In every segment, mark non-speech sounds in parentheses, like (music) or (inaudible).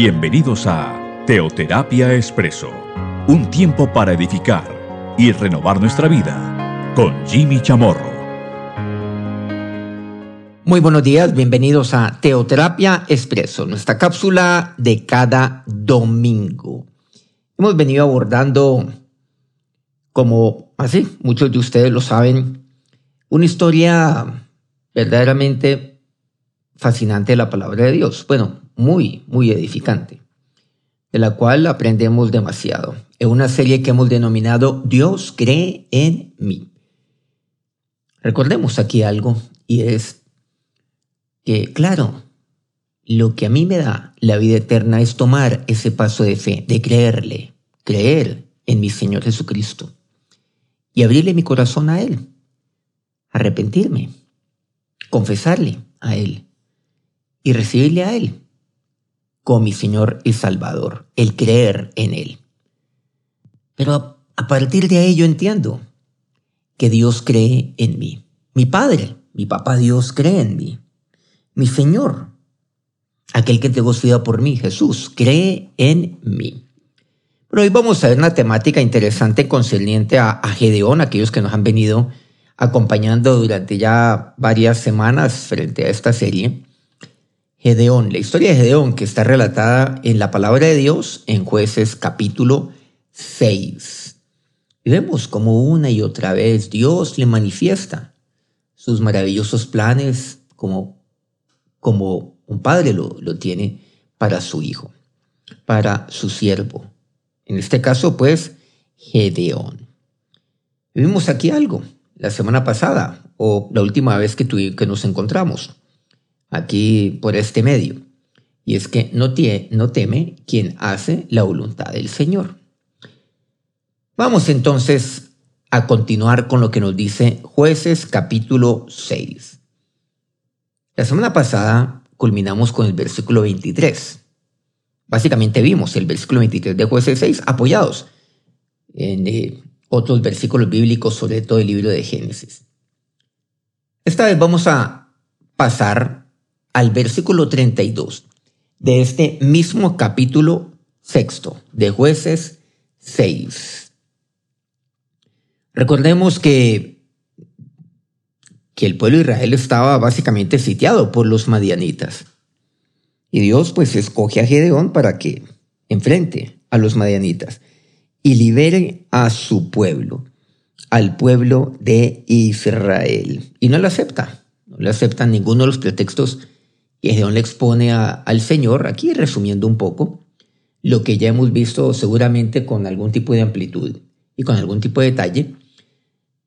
Bienvenidos a Teoterapia Expreso, un tiempo para edificar y renovar nuestra vida con Jimmy Chamorro. Muy buenos días, bienvenidos a Teoterapia Expreso, nuestra cápsula de cada domingo. Hemos venido abordando, como así, muchos de ustedes lo saben, una historia verdaderamente fascinante de la palabra de Dios. Bueno, muy, muy edificante, de la cual aprendemos demasiado. Es una serie que hemos denominado Dios cree en mí. Recordemos aquí algo, y es que, claro, lo que a mí me da la vida eterna es tomar ese paso de fe, de creerle, creer en mi Señor Jesucristo y abrirle mi corazón a Él, arrepentirme, confesarle a Él y recibirle a Él como mi Señor y Salvador, el creer en Él. Pero a partir de ahí yo entiendo que Dios cree en mí. Mi Padre, mi Papá Dios cree en mí. Mi Señor, aquel que te su por mí, Jesús, cree en mí. Pero hoy vamos a ver una temática interesante concerniente a, a Gedeón, aquellos que nos han venido acompañando durante ya varias semanas frente a esta serie. Gedeón, la historia de Gedeón que está relatada en la palabra de Dios en jueces capítulo 6. Y vemos como una y otra vez Dios le manifiesta sus maravillosos planes como, como un padre lo, lo tiene para su hijo, para su siervo. En este caso, pues, Gedeón. Vimos aquí algo la semana pasada o la última vez que, que nos encontramos aquí por este medio. Y es que no, no teme quien hace la voluntad del Señor. Vamos entonces a continuar con lo que nos dice jueces capítulo 6. La semana pasada culminamos con el versículo 23. Básicamente vimos el versículo 23 de jueces 6 apoyados en eh, otros versículos bíblicos, sobre todo el libro de Génesis. Esta vez vamos a pasar al versículo 32 de este mismo capítulo sexto de jueces 6. Recordemos que, que el pueblo de Israel estaba básicamente sitiado por los madianitas. Y Dios pues escoge a Gedeón para que enfrente a los madianitas y libere a su pueblo, al pueblo de Israel. Y no lo acepta, no le acepta ninguno de los pretextos y Gedeón le expone al Señor, aquí resumiendo un poco, lo que ya hemos visto seguramente con algún tipo de amplitud y con algún tipo de detalle,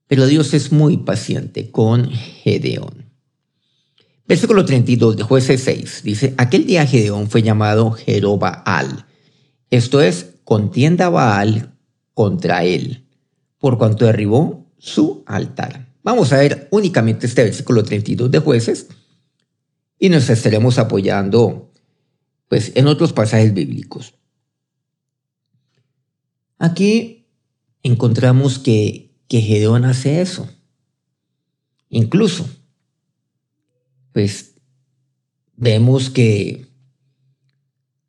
pero Dios es muy paciente con Gedeón. Versículo 32 de jueces 6 dice, aquel día Gedeón fue llamado Jerobaal, esto es, contienda Baal contra él, por cuanto derribó su altar. Vamos a ver únicamente este versículo 32 de jueces y nos estaremos apoyando pues, en otros pasajes bíblicos. Aquí encontramos que, que Gedeón hace eso. Incluso, pues vemos que,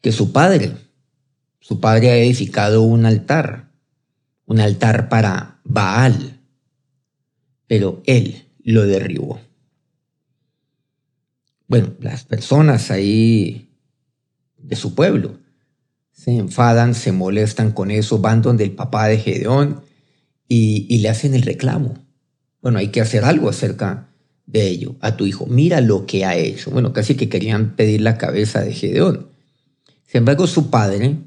que su padre, su padre ha edificado un altar, un altar para Baal, pero él lo derribó bueno, las personas ahí de su pueblo se enfadan, se molestan con eso, van donde el papá de Gedeón y, le hacen el reclamo. Bueno, hay que hacer algo acerca de ello a tu hijo. Mira lo que ha hecho. Bueno, casi que querían pedir la cabeza de Gedeón. Sin embargo, su padre,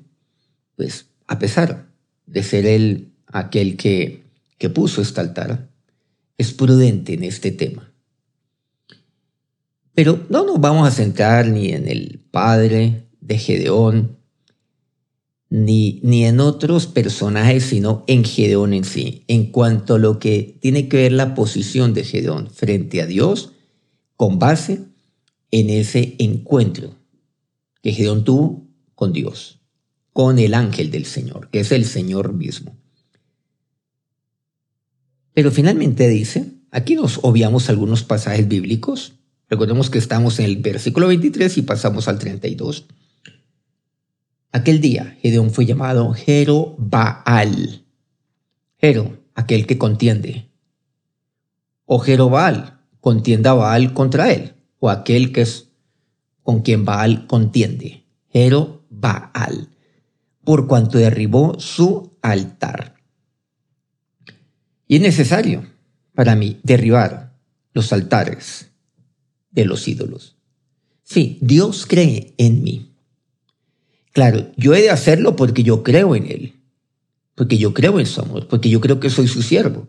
pues a pesar de ser él aquel que, que puso este altar, es prudente en este tema. Pero no nos vamos a centrar ni en el padre de Gedeón, ni, ni en otros personajes, sino en Gedeón en sí, en cuanto a lo que tiene que ver la posición de Gedeón frente a Dios, con base en ese encuentro que Gedeón tuvo con Dios, con el ángel del Señor, que es el Señor mismo. Pero finalmente dice, aquí nos obviamos algunos pasajes bíblicos, Recordemos que estamos en el versículo 23 y pasamos al 32. Aquel día Gedeón fue llamado Jerobaal. Jero, aquel que contiende. O Jerobaal, contienda Baal contra él. O aquel que es con quien Baal contiende. Jerobaal. Por cuanto derribó su altar. Y es necesario para mí derribar los altares de los ídolos. Sí, Dios cree en mí. Claro, yo he de hacerlo porque yo creo en Él, porque yo creo en su amor, porque yo creo que soy su siervo,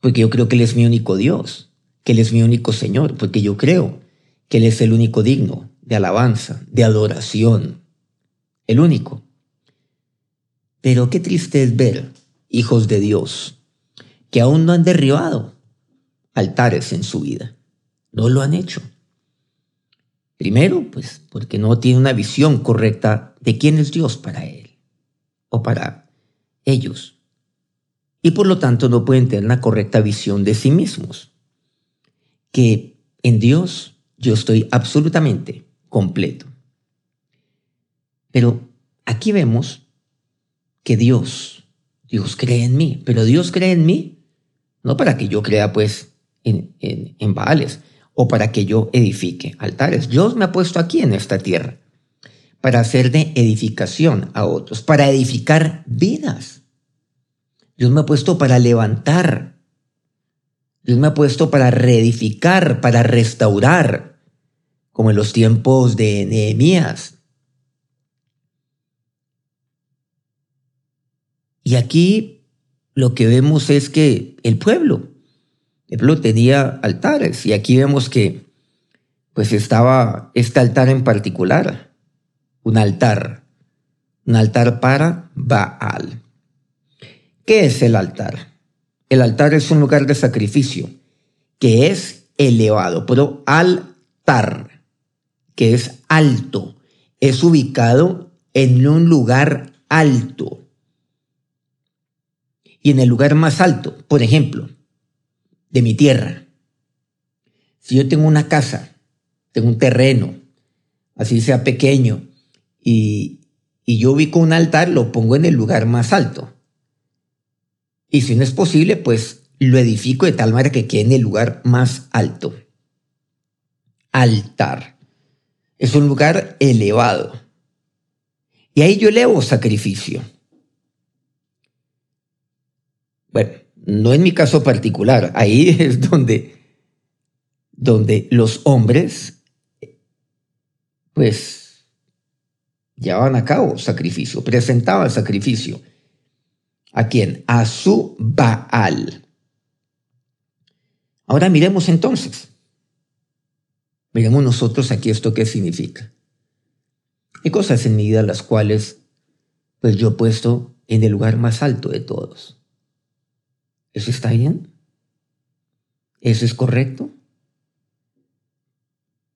porque yo creo que Él es mi único Dios, que Él es mi único Señor, porque yo creo que Él es el único digno de alabanza, de adoración, el único. Pero qué triste es ver hijos de Dios que aún no han derribado altares en su vida. No lo han hecho. Primero, pues porque no tiene una visión correcta de quién es Dios para él o para ellos. Y por lo tanto no pueden tener una correcta visión de sí mismos. Que en Dios yo estoy absolutamente completo. Pero aquí vemos que Dios, Dios cree en mí, pero Dios cree en mí no para que yo crea pues en, en, en Baales, o para que yo edifique altares. Dios me ha puesto aquí en esta tierra para hacer de edificación a otros, para edificar vidas. Dios me ha puesto para levantar. Dios me ha puesto para reedificar, para restaurar, como en los tiempos de Nehemías. Y aquí lo que vemos es que el pueblo el pueblo tenía altares y aquí vemos que pues estaba este altar en particular, un altar, un altar para Baal. ¿Qué es el altar? El altar es un lugar de sacrificio que es elevado, pero altar, que es alto, es ubicado en un lugar alto. Y en el lugar más alto, por ejemplo, de mi tierra. Si yo tengo una casa, tengo un terreno, así sea pequeño, y, y yo ubico un altar, lo pongo en el lugar más alto. Y si no es posible, pues lo edifico de tal manera que quede en el lugar más alto. Altar. Es un lugar elevado. Y ahí yo elevo sacrificio. Bueno, no en mi caso particular, ahí (laughs) es donde, donde los hombres, pues, llevaban a cabo sacrificio, presentaban sacrificio. ¿A quién? A su Baal. Ahora miremos entonces. Miremos nosotros aquí esto qué significa. Hay cosas en mi vida las cuales pues yo he puesto en el lugar más alto de todos. ¿Eso está bien? ¿Eso es correcto?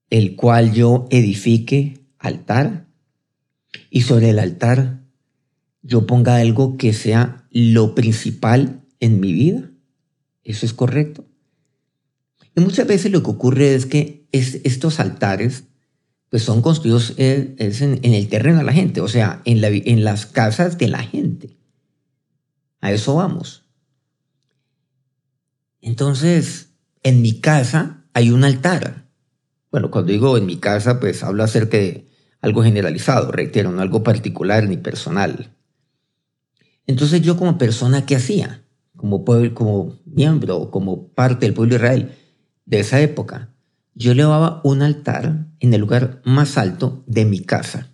El cual yo edifique altar y sobre el altar yo ponga algo que sea lo principal en mi vida. ¿Eso es correcto? Y muchas veces lo que ocurre es que estos altares pues son construidos eh, en, el terreno de la gente, o sea, en las casas de la gente. A eso vamos. Entonces, en mi casa hay un altar. Bueno, cuando digo en mi casa, pues hablo acerca de algo generalizado, reitero, no algo particular ni personal. Entonces yo como persona, ¿qué hacía? Como, pueblo, como miembro, como parte del pueblo de Israel de esa época, yo elevaba un altar en el lugar más alto de mi casa.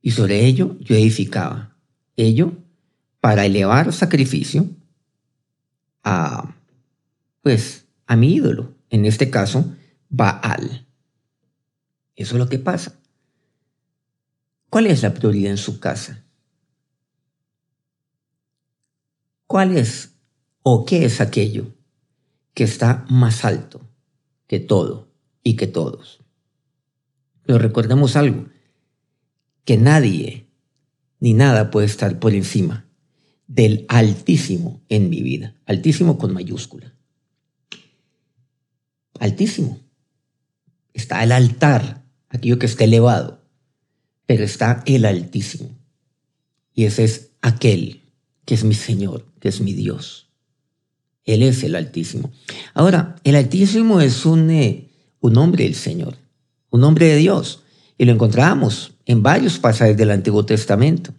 Y sobre ello yo edificaba. Ello para elevar sacrificio a, pues, a mi ídolo, en este caso, Baal. Eso es lo que pasa. ¿Cuál es la prioridad en su casa? ¿Cuál es o qué es aquello que está más alto que todo y que todos? Pero recordemos algo, que nadie ni nada puede estar por encima del Altísimo en mi vida. Altísimo con mayúscula. Altísimo. Está el altar, aquello que está elevado. pero está el Altísimo. Y ese es aquel que es mi Señor, que es mi Dios. Él es el Altísimo. Ahora, el Altísimo es un, eh, un del Señor, un nombre de Dios. Y lo encontramos en varios pasajes del Antiguo Testamento.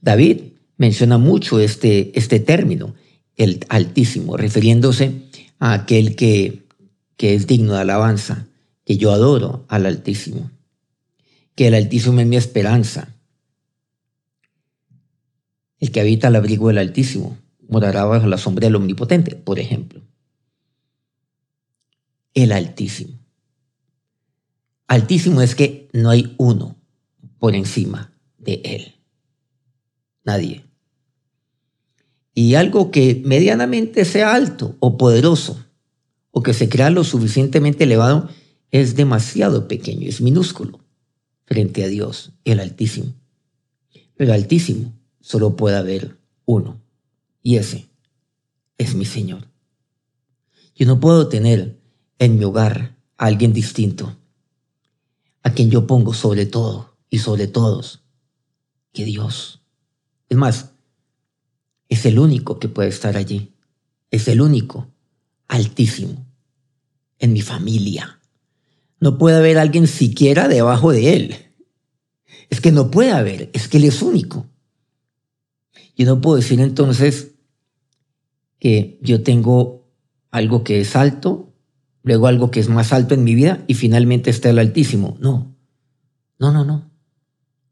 David menciona mucho este, este término, el Altísimo, refiriéndose a aquel que, que es digno de alabanza, que yo adoro al Altísimo, que el Altísimo es mi esperanza, el que habita al abrigo del Altísimo morará bajo la sombra del Omnipotente, por ejemplo. El Altísimo. Altísimo es que no hay uno por encima de Él. Nadie. Y algo que medianamente sea alto o poderoso, o que se crea lo suficientemente elevado, es demasiado pequeño, es minúsculo frente a Dios, el Altísimo. Pero Altísimo solo puede haber uno, y ese es mi Señor. Yo no puedo tener en mi hogar a alguien distinto, a quien yo pongo sobre todo y sobre todos, que Dios. Es más, es el único que puede estar allí. Es el único, altísimo, en mi familia. No puede haber alguien siquiera debajo de él. Es que no puede haber, es que él es único. Yo no puedo decir entonces que yo tengo algo que es alto, luego algo que es más alto en mi vida y finalmente está el altísimo. No, no, no, no.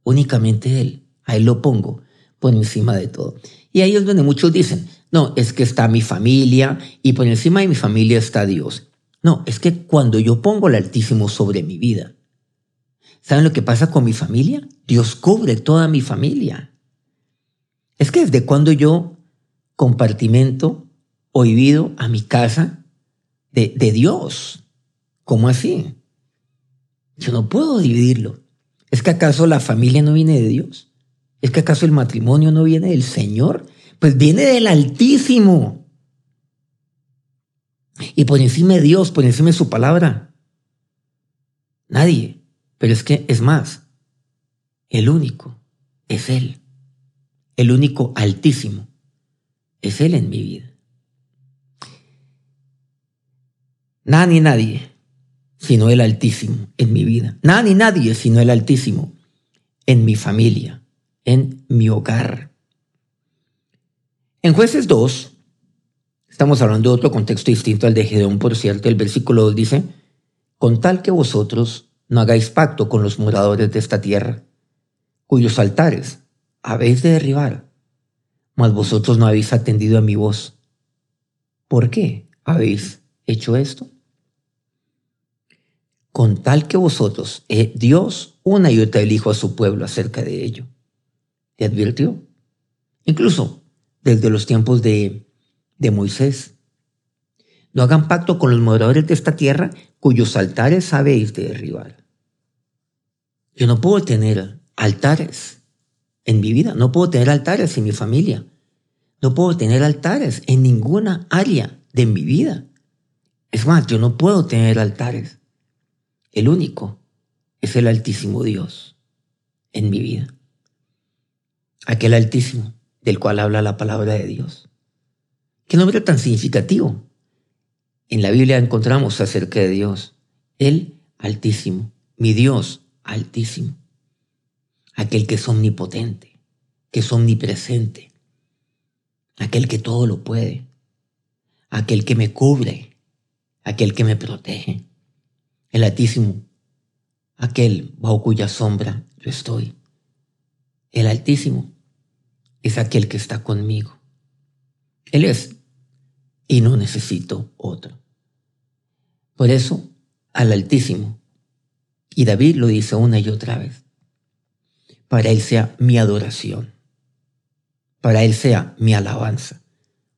Únicamente él. A él lo pongo por encima de todo. Y ahí es donde muchos dicen, no, es que está mi familia y por encima de mi familia está Dios. No, es que cuando yo pongo el Altísimo sobre mi vida, ¿saben lo que pasa con mi familia? Dios cubre toda mi familia. Es que desde cuando yo compartimento o vivido a mi casa de, de Dios. ¿Cómo así? Yo no puedo dividirlo. ¿Es que acaso la familia no viene de Dios? ¿Es que acaso el matrimonio no viene del Señor? Pues viene del Altísimo. Y por encima de Dios, por encima de su palabra. Nadie. Pero es que es más. El único es Él. El único altísimo es Él en mi vida. Nada ni nadie sino el Altísimo en mi vida. Nada ni nadie sino el Altísimo en mi familia en mi hogar. En jueces 2, estamos hablando de otro contexto distinto al de Gedeón, por cierto, el versículo 2 dice, con tal que vosotros no hagáis pacto con los moradores de esta tierra, cuyos altares habéis de derribar, mas vosotros no habéis atendido a mi voz. ¿Por qué habéis hecho esto? Con tal que vosotros, eh, Dios una y otra elijo a su pueblo acerca de ello te advirtió. Incluso desde los tiempos de, de Moisés. No hagan pacto con los moradores de esta tierra cuyos altares habéis de derribar. Yo no puedo tener altares en mi vida, no puedo tener altares en mi familia, no puedo tener altares en ninguna área de mi vida. Es más, yo no puedo tener altares. El único es el Altísimo Dios en mi vida aquel altísimo del cual habla la palabra de Dios. Qué nombre tan significativo. En la Biblia encontramos acerca de Dios, el altísimo, mi Dios altísimo, aquel que es omnipotente, que es omnipresente, aquel que todo lo puede, aquel que me cubre, aquel que me protege, el altísimo, aquel bajo cuya sombra yo estoy. El Altísimo es aquel que está conmigo. Él es y no necesito otro. Por eso, al Altísimo, y David lo dice una y otra vez, para Él sea mi adoración, para Él sea mi alabanza,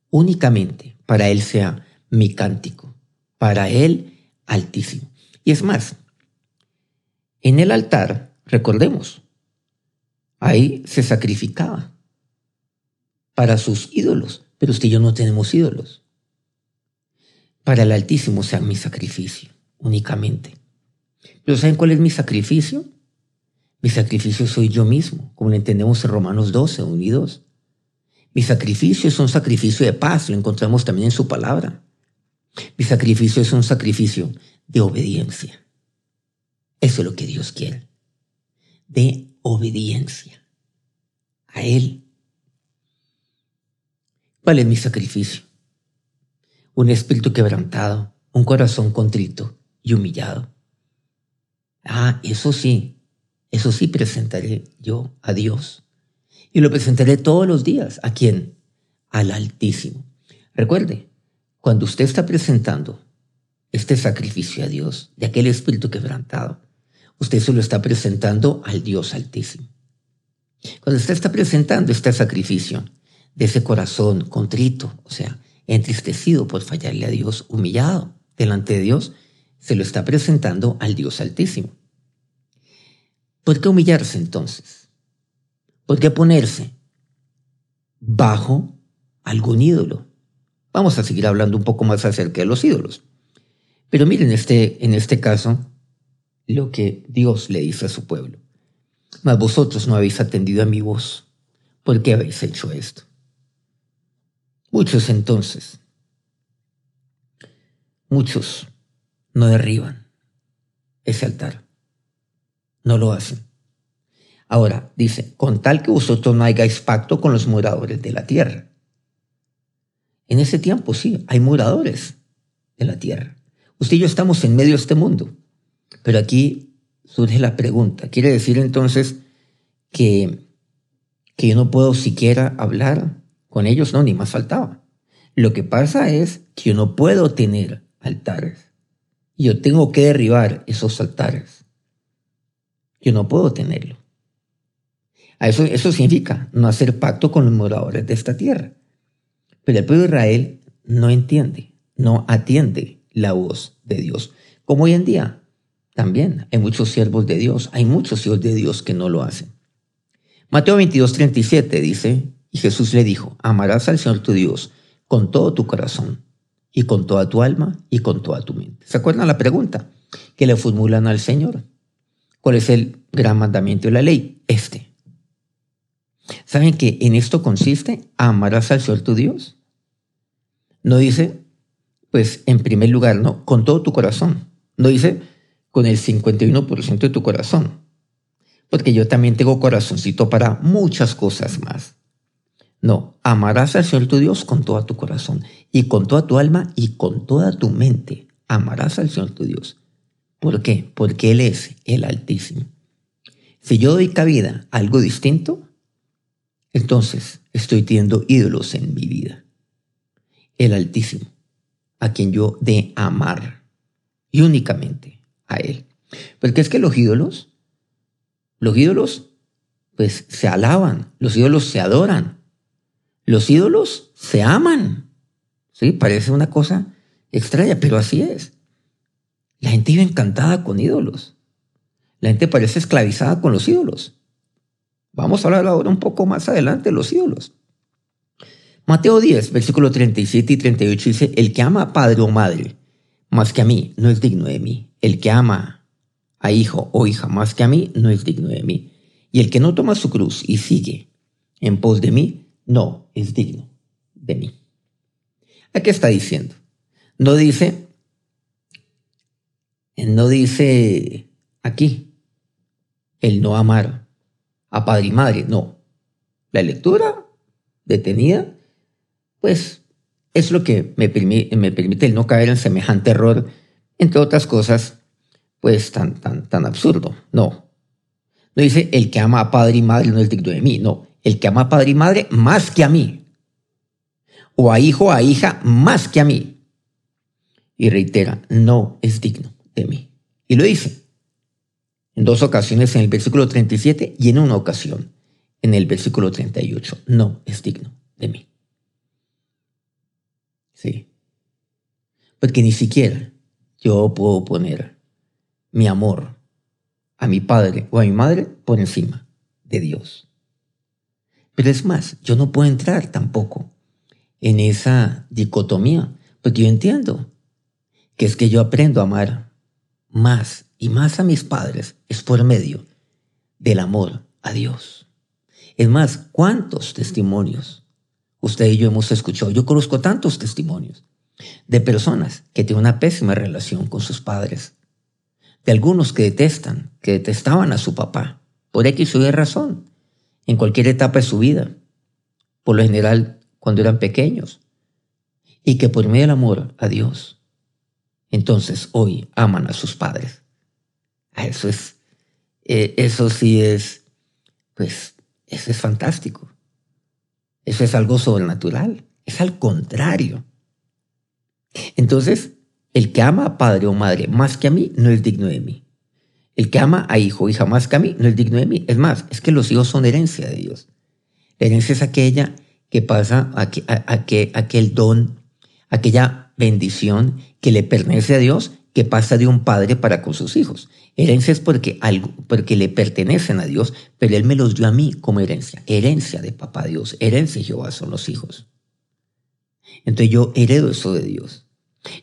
únicamente para Él sea mi cántico, para Él Altísimo. Y es más, en el altar, recordemos, Ahí se sacrificaba para sus ídolos, pero usted y yo no tenemos ídolos. Para el Altísimo sea mi sacrificio, únicamente. Pero ¿saben cuál es mi sacrificio? Mi sacrificio soy yo mismo, como lo entendemos en Romanos 12, 1 y 2. Mi sacrificio es un sacrificio de paz, lo encontramos también en su palabra. Mi sacrificio es un sacrificio de obediencia. Eso es lo que Dios quiere. De obediencia a Él. ¿Cuál es mi sacrificio? Un espíritu quebrantado, un corazón contrito y humillado. Ah, eso sí, eso sí presentaré yo a Dios. Y lo presentaré todos los días. ¿A quién? Al Altísimo. Recuerde, cuando usted está presentando este sacrificio a Dios, de aquel espíritu quebrantado, usted se lo está presentando al Dios Altísimo. Cuando usted está presentando este sacrificio de ese corazón contrito, o sea, entristecido por fallarle a Dios, humillado delante de Dios, se lo está presentando al Dios Altísimo. ¿Por qué humillarse entonces? ¿Por qué ponerse bajo algún ídolo? Vamos a seguir hablando un poco más acerca de los ídolos. Pero miren este, en este caso lo que Dios le dice a su pueblo. Mas vosotros no habéis atendido a mi voz. ¿Por qué habéis hecho esto? Muchos entonces, muchos no derriban ese altar. No lo hacen. Ahora, dice, con tal que vosotros no hagáis pacto con los moradores de la tierra. En ese tiempo sí, hay moradores de la tierra. Usted y yo estamos en medio de este mundo. Pero aquí surge la pregunta. ¿Quiere decir entonces que, que yo no puedo siquiera hablar con ellos? No, ni más faltaba. Lo que pasa es que yo no puedo tener altares. Yo tengo que derribar esos altares. Yo no puedo tenerlo. Eso, eso significa no hacer pacto con los moradores de esta tierra. Pero el pueblo de Israel no entiende, no atiende la voz de Dios. Como hoy en día también hay muchos siervos de Dios, hay muchos hijos de Dios que no lo hacen. Mateo 22, 37 dice, y Jesús le dijo, amarás al Señor tu Dios con todo tu corazón y con toda tu alma y con toda tu mente. ¿Se acuerdan la pregunta que le formulan al Señor? ¿Cuál es el gran mandamiento de la ley? Este. ¿Saben que en esto consiste? Amarás al Señor tu Dios. No dice, pues en primer lugar, no, con todo tu corazón. No dice, con el 51% de tu corazón. Porque yo también tengo corazoncito para muchas cosas más. No, amarás al Señor tu Dios con todo tu corazón y con toda tu alma y con toda tu mente. Amarás al Señor tu Dios. ¿Por qué? Porque Él es el Altísimo. Si yo doy cabida a algo distinto, entonces estoy teniendo ídolos en mi vida. El Altísimo, a quien yo de amar y únicamente a Él. Porque es que los ídolos, los ídolos, pues se alaban, los ídolos se adoran, los ídolos se aman. Sí, parece una cosa extraña, pero así es. La gente vive encantada con ídolos. La gente parece esclavizada con los ídolos. Vamos a hablar ahora un poco más adelante de los ídolos. Mateo 10, versículo 37 y 38 dice, el que ama a padre o madre más que a mí no es digno de mí. El que ama a hijo o hija más que a mí no es digno de mí. Y el que no toma su cruz y sigue en pos de mí no es digno de mí. ¿A qué está diciendo? No dice, no dice aquí el no amar a padre y madre, no. La lectura detenida, pues es lo que me, me permite el no caer en semejante error entre otras cosas, pues tan, tan, tan absurdo. No. No dice el que ama a padre y madre no es digno de mí. No. El que ama a padre y madre más que a mí. O a hijo a hija más que a mí. Y reitera, no es digno de mí. Y lo dice en dos ocasiones en el versículo 37 y en una ocasión en el versículo 38. No es digno de mí. Sí. Porque ni siquiera yo puedo poner mi amor a mi padre o a mi madre por encima de Dios. Pero es más, yo no puedo entrar tampoco en esa dicotomía, porque yo entiendo que es que yo aprendo a amar más y más a mis padres es por medio del amor a Dios. Es más, ¿cuántos testimonios usted y yo hemos escuchado? Yo conozco tantos testimonios de personas que tienen una pésima relación con sus padres, de algunos que detestan, que detestaban a su papá, por X o Y razón, en cualquier etapa de su vida, por lo general cuando eran pequeños, y que por medio del amor a Dios, entonces hoy aman a sus padres. Ah, eso es, eh, eso sí es, pues, eso es fantástico. Eso es algo sobrenatural. Es al contrario. Entonces, el que ama a padre o madre más que a mí no es digno de mí. El que ama a hijo o hija más que a mí no es digno de mí. Es más, es que los hijos son herencia de Dios. La herencia es aquella que pasa, a, que, aquel don, aquella bendición que le pertenece a Dios, que pasa de un padre para con sus hijos. Herencia es porque, algo, porque le pertenecen a Dios, pero Él me los dio a mí como herencia. Herencia de papá Dios, herencia de Jehová son los hijos. Entonces yo heredo eso de Dios.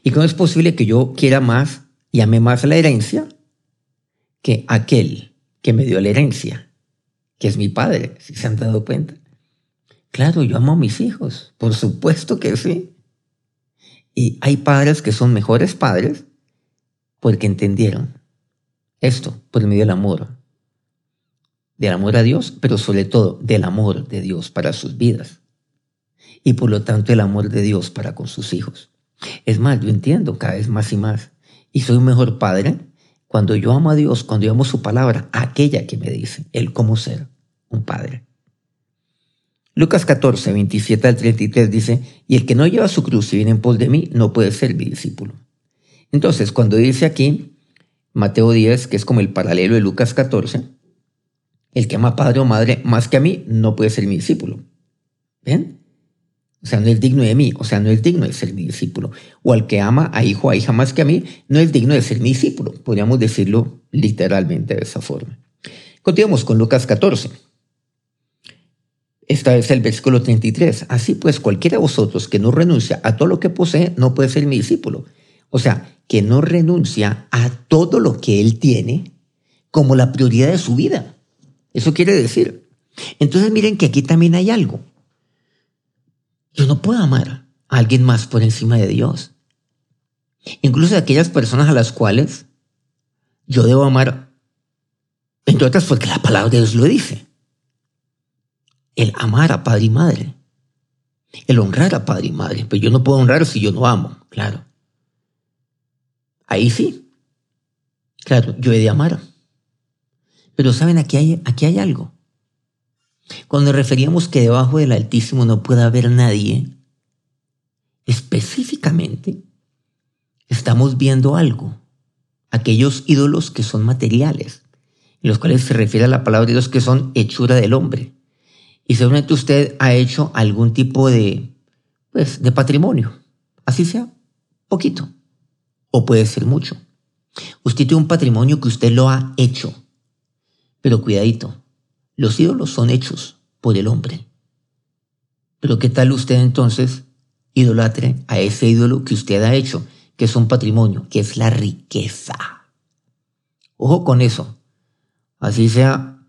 ¿Y cómo es posible que yo quiera más y ame más la herencia que aquel que me dio la herencia, que es mi padre, si se han dado cuenta? Claro, yo amo a mis hijos, por supuesto que sí. Y hay padres que son mejores padres porque entendieron esto por medio del amor. Del amor a Dios, pero sobre todo del amor de Dios para sus vidas. Y por lo tanto el amor de Dios para con sus hijos. Es más, yo entiendo cada vez más y más. Y soy un mejor padre cuando yo amo a Dios, cuando yo amo su palabra, aquella que me dice, Él cómo ser un padre. Lucas 14, 27 al 33 dice, y el que no lleva su cruz y viene en pos de mí, no puede ser mi discípulo. Entonces, cuando dice aquí, Mateo 10, que es como el paralelo de Lucas 14, el que ama padre o madre más que a mí, no puede ser mi discípulo. ¿Ven? Sea, no es digno de mí, o sea, no es digno de ser mi discípulo. O al que ama a hijo a hija más que a mí, no es digno de ser mi discípulo. Podríamos decirlo literalmente de esa forma. Continuamos con Lucas 14. Esta es el versículo 33. Así pues, cualquiera de vosotros que no renuncia a todo lo que posee, no puede ser mi discípulo. O sea, que no renuncia a todo lo que él tiene como la prioridad de su vida. Eso quiere decir. Entonces miren que aquí también hay algo. Yo no puedo amar a alguien más por encima de Dios. Incluso de aquellas personas a las cuales yo debo amar, entre otras porque la palabra de Dios lo dice. El amar a padre y madre. El honrar a padre y madre. Pero yo no puedo honrar si yo no amo, claro. Ahí sí. Claro, yo he de amar. Pero saben, aquí hay, aquí hay algo. Cuando referíamos que debajo del Altísimo no puede haber nadie, específicamente estamos viendo algo. Aquellos ídolos que son materiales, en los cuales se refiere a la palabra de Dios que son hechura del hombre. Y seguramente usted ha hecho algún tipo de, pues, de patrimonio, así sea, poquito, o puede ser mucho. Usted tiene un patrimonio que usted lo ha hecho, pero cuidadito, los ídolos son hechos por el hombre. Pero ¿qué tal usted entonces idolatre a ese ídolo que usted ha hecho, que es un patrimonio, que es la riqueza? Ojo con eso. Así sea,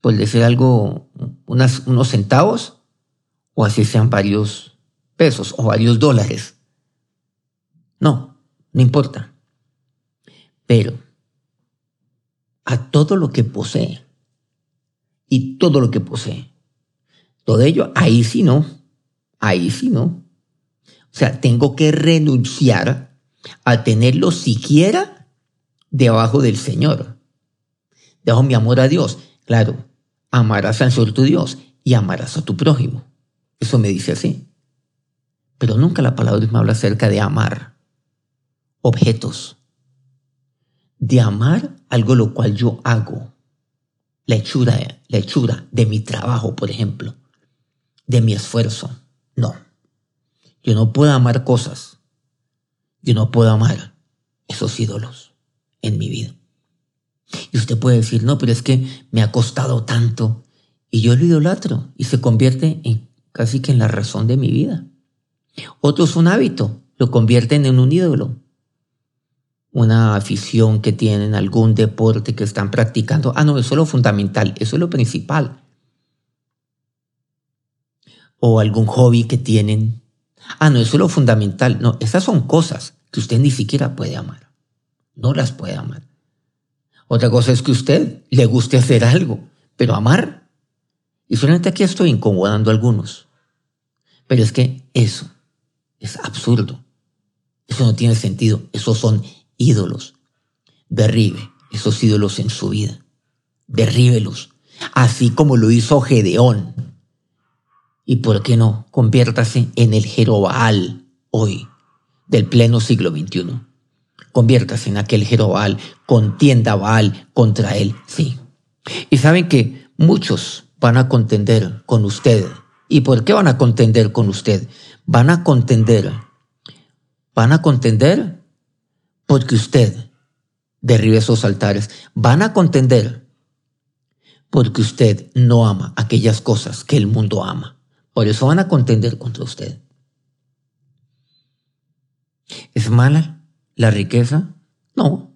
por decir algo, unos centavos, o así sean varios pesos o varios dólares. No, no importa. Pero a todo lo que posee, y todo lo que posee. Todo ello, ahí sí no, ahí sí no. O sea, tengo que renunciar a tenerlo siquiera debajo del Señor. Debajo mi amor a Dios. Claro, amarás al Señor tu Dios y amarás a tu prójimo. Eso me dice así. Pero nunca la palabra me habla acerca de amar objetos. De amar algo lo cual yo hago la hechura, de mi trabajo, por ejemplo, de mi esfuerzo. No. Yo no puedo amar cosas. Yo no puedo amar esos ídolos en mi vida. Y usted puede decir, no, pero es que me ha costado tanto. Y yo lo idolatro y se convierte en casi que en la razón de mi vida. Otros un hábito, lo convierten en un ídolo. Una afición que tienen, algún deporte que están practicando. Ah, no, eso es lo fundamental, eso es lo principal. O algún hobby que tienen. Ah, no, eso es lo fundamental. No, esas son cosas que usted ni siquiera puede amar. No las puede amar. Otra cosa es que usted le guste hacer algo, pero amar. Y solamente aquí estoy incomodando a algunos. Pero es que eso es absurdo. Eso no tiene sentido. Esos son ídolos. Derribe esos ídolos en su vida. Derríbelos. Así como lo hizo Gedeón. Y por qué no, conviértase en el Jerobaal hoy, del pleno siglo XXI. Conviértase en aquel Jerobaal, contienda Baal contra él, sí. Y saben que muchos van a contender con usted. ¿Y por qué van a contender con usted? Van a contender. Van a contender porque usted derribe esos altares. Van a contender porque usted no ama aquellas cosas que el mundo ama. Por eso van a contender contra usted. ¿Es mala la riqueza? No.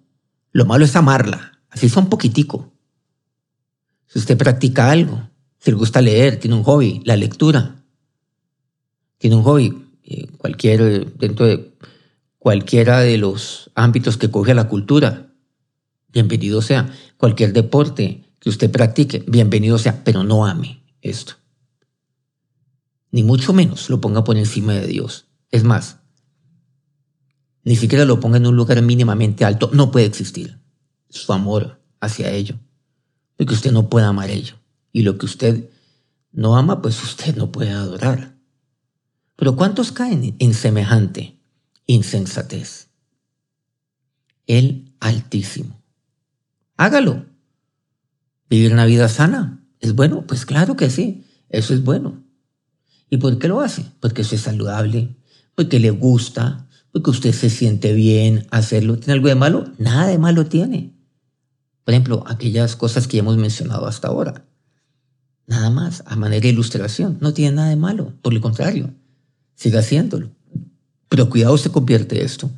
Lo malo es amarla. Así es un poquitico. Si usted practica algo, si le gusta leer, tiene un hobby, la lectura, tiene un hobby, eh, cualquier, eh, dentro de cualquiera de los ámbitos que coge la cultura. Bienvenido sea. Cualquier deporte que usted practique, bienvenido sea, pero no ame esto. Ni mucho menos lo ponga por encima de Dios. Es más, ni siquiera lo ponga en un lugar mínimamente alto. No puede existir su amor hacia ello. Porque usted no puede amar ello. Y lo que usted no ama, pues usted no puede adorar. Pero ¿cuántos caen en semejante insensatez. El Altísimo. Hágalo. ¿Vivir una vida sana? ¿Es bueno? Pues claro que sí, eso es bueno. ¿Y por qué lo hace? Porque eso es saludable, porque le gusta, porque usted se siente bien hacerlo. ¿Tiene algo de malo? Nada de malo tiene. Por ejemplo, aquellas cosas que hemos mencionado hasta ahora. Nada más, a manera de ilustración. No tiene nada de malo, por el contrario, siga haciéndolo. Pero cuidado se convierte esto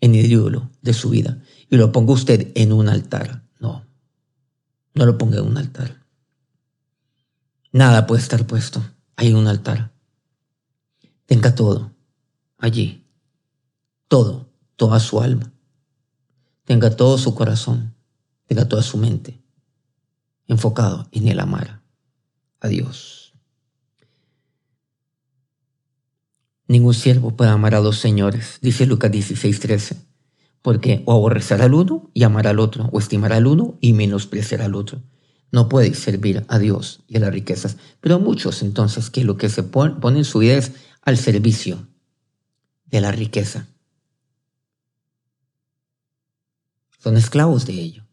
en ídolo de su vida y lo ponga usted en un altar. No, no lo ponga en un altar. Nada puede estar puesto ahí en un altar. Tenga todo allí, todo, toda su alma. Tenga todo su corazón, tenga toda su mente enfocado en el amar a Dios. Ningún siervo puede amar a dos señores, dice Lucas 16:13, porque o aborrecerá al uno y amará al otro, o estimará al uno y menospreciará al otro. No puede servir a Dios y a las riquezas. Pero muchos entonces que lo que se ponen pone en su vida es al servicio de la riqueza. Son esclavos de ello.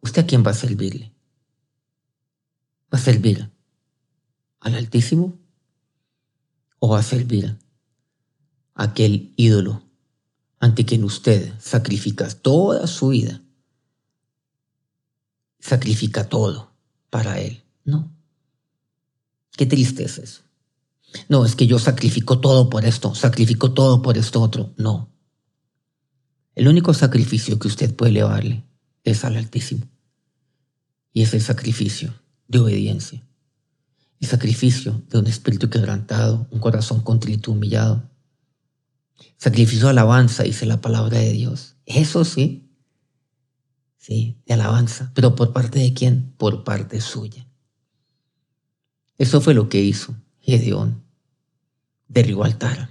¿Usted a quién va a servirle? ¿Va a servir al Altísimo o a servir aquel ídolo ante quien usted sacrifica toda su vida. Sacrifica todo para él. No. Qué triste es eso. No, es que yo sacrifico todo por esto, sacrifico todo por esto otro. No. El único sacrificio que usted puede elevarle es al Altísimo. Y es el sacrificio de obediencia el sacrificio de un espíritu quebrantado, un corazón contrito, humillado. Sacrificio de alabanza, dice la palabra de Dios. Eso sí, sí, de alabanza. Pero ¿por parte de quién? Por parte suya. Eso fue lo que hizo Gedeón. Derribó altar.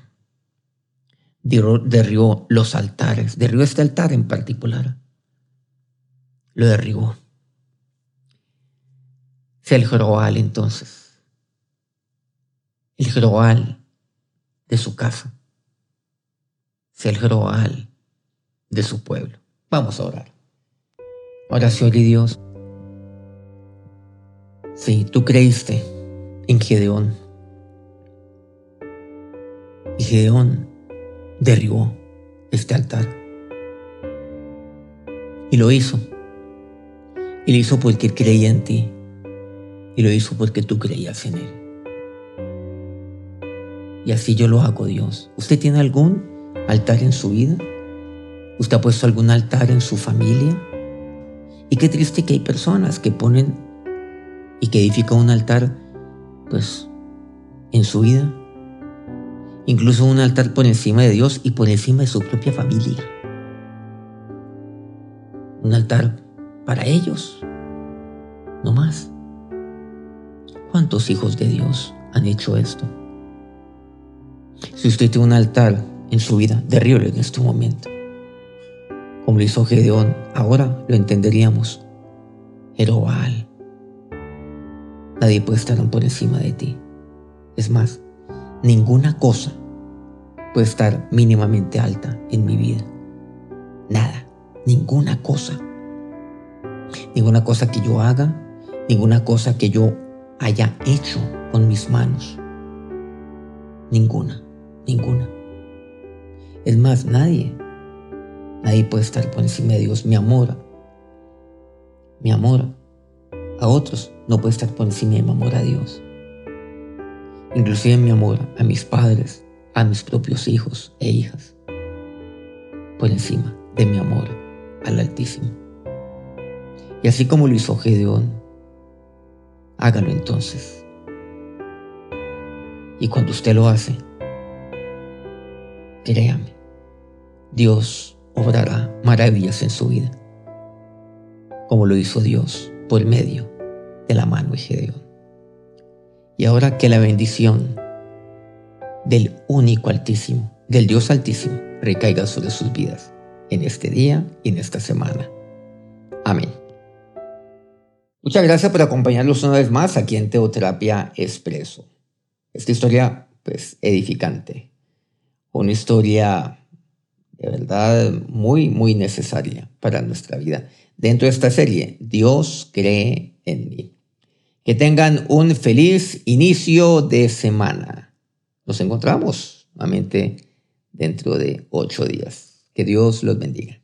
Derribó los altares. Derribó este altar en particular. Lo derribó. Se el Jorobal entonces el Jeroal de su casa, sea el Jeroal de su pueblo. Vamos a orar. Oración y Dios. Sí, tú creíste en Gedeón. Y Gedeón derribó este altar. Y lo hizo. Y lo hizo porque creía en ti. Y lo hizo porque tú creías en él. Y así yo lo hago, Dios. ¿Usted tiene algún altar en su vida? ¿Usted ha puesto algún altar en su familia? Y qué triste que hay personas que ponen y que edifican un altar, pues, en su vida. Incluso un altar por encima de Dios y por encima de su propia familia. Un altar para ellos, no más. ¿Cuántos hijos de Dios han hecho esto? Si usted tiene un altar en su vida, derríbelo en este momento. Como lo hizo Gedeón, ahora lo entenderíamos. Jerobal. Nadie puede estar por encima de ti. Es más, ninguna cosa puede estar mínimamente alta en mi vida. Nada, ninguna cosa. Ninguna cosa que yo haga, ninguna cosa que yo haya hecho con mis manos. Ninguna, ninguna. Es más, nadie, nadie puede estar por encima de Dios. Mi amor, mi amor a otros no puede estar por encima de mi amor a Dios. Inclusive mi amor a mis padres, a mis propios hijos e hijas. Por encima de mi amor al Altísimo. Y así como lo hizo Gedeón, hágalo entonces. Y cuando usted lo hace, créame, Dios obrará maravillas en su vida, como lo hizo Dios por medio de la mano de Gedeón. Y ahora que la bendición del único Altísimo, del Dios Altísimo, recaiga sobre sus vidas en este día y en esta semana. Amén. Muchas gracias por acompañarnos una vez más aquí en Teoterapia Expreso. Esta historia, pues, edificante. Una historia de verdad muy, muy necesaria para nuestra vida. Dentro de esta serie, Dios cree en mí. Que tengan un feliz inicio de semana. Nos encontramos nuevamente dentro de ocho días. Que Dios los bendiga.